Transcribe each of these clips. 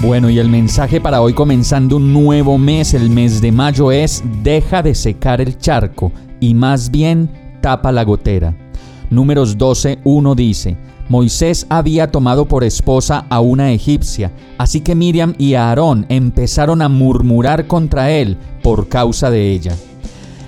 Bueno, y el mensaje para hoy comenzando un nuevo mes, el mes de mayo, es deja de secar el charco y más bien tapa la gotera. Números 12, 1 dice, Moisés había tomado por esposa a una egipcia, así que Miriam y Aarón empezaron a murmurar contra él por causa de ella.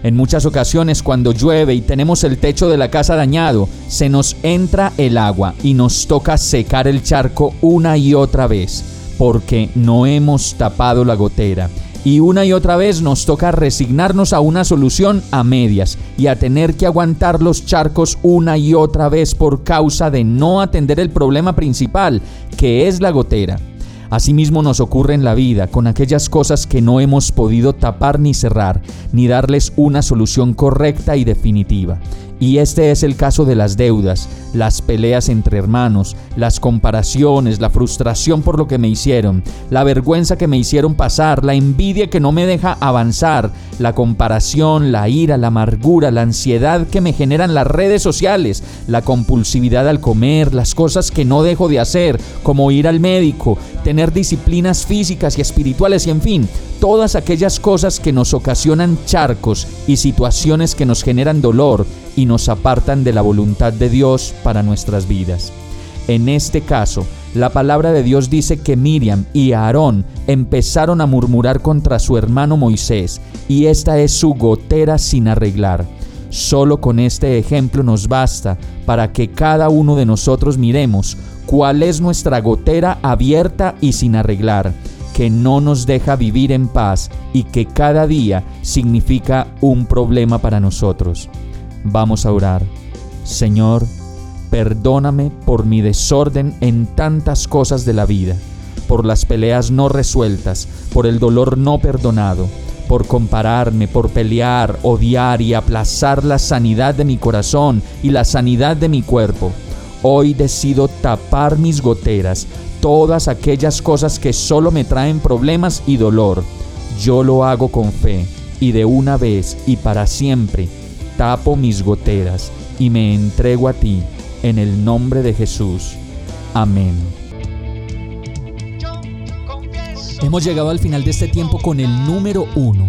En muchas ocasiones cuando llueve y tenemos el techo de la casa dañado, se nos entra el agua y nos toca secar el charco una y otra vez, porque no hemos tapado la gotera y una y otra vez nos toca resignarnos a una solución a medias y a tener que aguantar los charcos una y otra vez por causa de no atender el problema principal, que es la gotera. Asimismo nos ocurre en la vida con aquellas cosas que no hemos podido tapar ni cerrar, ni darles una solución correcta y definitiva. Y este es el caso de las deudas, las peleas entre hermanos, las comparaciones, la frustración por lo que me hicieron, la vergüenza que me hicieron pasar, la envidia que no me deja avanzar, la comparación, la ira, la amargura, la ansiedad que me generan las redes sociales, la compulsividad al comer, las cosas que no dejo de hacer, como ir al médico, tener disciplinas físicas y espirituales y en fin, todas aquellas cosas que nos ocasionan charcos y situaciones que nos generan dolor y nos apartan de la voluntad de Dios para nuestras vidas. En este caso, la palabra de Dios dice que Miriam y Aarón empezaron a murmurar contra su hermano Moisés, y esta es su gotera sin arreglar. Solo con este ejemplo nos basta para que cada uno de nosotros miremos cuál es nuestra gotera abierta y sin arreglar que no nos deja vivir en paz y que cada día significa un problema para nosotros. Vamos a orar. Señor, perdóname por mi desorden en tantas cosas de la vida, por las peleas no resueltas, por el dolor no perdonado, por compararme, por pelear, odiar y aplazar la sanidad de mi corazón y la sanidad de mi cuerpo. Hoy decido tapar mis goteras todas aquellas cosas que solo me traen problemas y dolor. Yo lo hago con fe y de una vez y para siempre tapo mis goteras y me entrego a ti en el nombre de Jesús. Amén. Hemos llegado al final de este tiempo con el número uno.